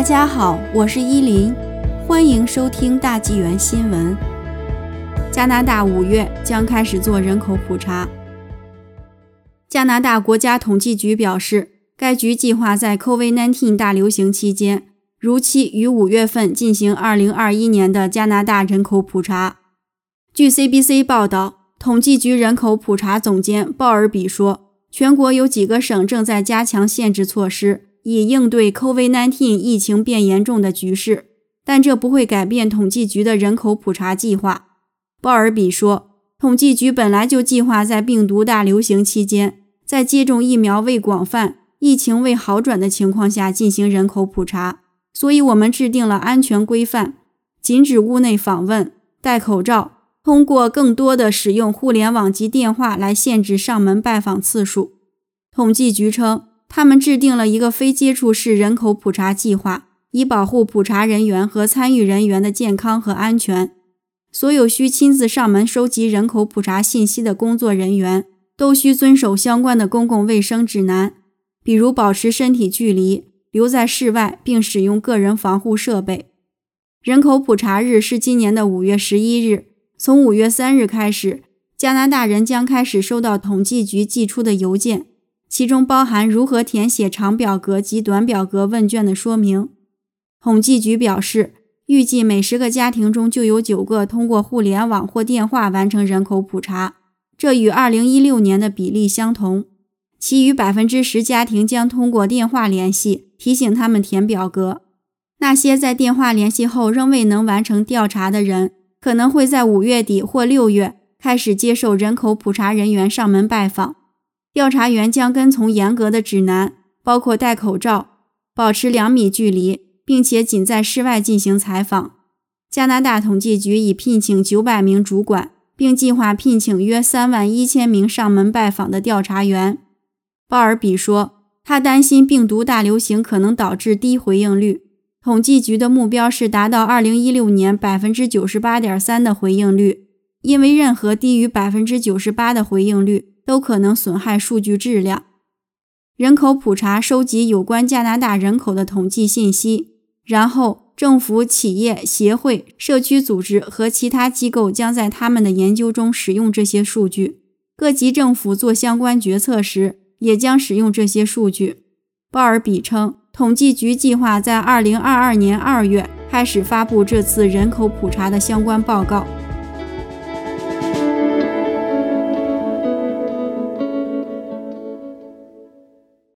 大家好，我是依林，欢迎收听大纪元新闻。加拿大五月将开始做人口普查。加拿大国家统计局表示，该局计划在 COVID-19 大流行期间，如期于五月份进行2021年的加拿大人口普查。据 CBC 报道，统计局人口普查总监鲍尔比说，全国有几个省正在加强限制措施。以应对 COVID-19 疫情变严重的局势，但这不会改变统计局的人口普查计划。鲍尔比说，统计局本来就计划在病毒大流行期间，在接种疫苗未广泛、疫情未好转的情况下进行人口普查，所以我们制定了安全规范，禁止屋内访问、戴口罩，通过更多的使用互联网及电话来限制上门拜访次数。统计局称。他们制定了一个非接触式人口普查计划，以保护普查人员和参与人员的健康和安全。所有需亲自上门收集人口普查信息的工作人员都需遵守相关的公共卫生指南，比如保持身体距离、留在室外并使用个人防护设备。人口普查日是今年的五月十一日。从五月三日开始，加拿大人将开始收到统计局寄出的邮件。其中包含如何填写长表格及短表格问卷的说明。统计局表示，预计每十个家庭中就有九个通过互联网或电话完成人口普查，这与2016年的比例相同。其余百分之十家庭将通过电话联系提醒他们填表格。那些在电话联系后仍未能完成调查的人，可能会在五月底或六月开始接受人口普查人员上门拜访。调查员将跟从严格的指南，包括戴口罩、保持两米距离，并且仅在室外进行采访。加拿大统计局已聘请九百名主管，并计划聘请约三万一千名上门拜访的调查员。鲍尔比说，他担心病毒大流行可能导致低回应率。统计局的目标是达到二零一六年百分之九十八点三的回应率，因为任何低于百分之九十八的回应率。都可能损害数据质量。人口普查收集有关加拿大人口的统计信息，然后政府、企业、协会、社区组织和其他机构将在他们的研究中使用这些数据。各级政府做相关决策时也将使用这些数据。鲍尔比称，统计局计划在2022年2月开始发布这次人口普查的相关报告。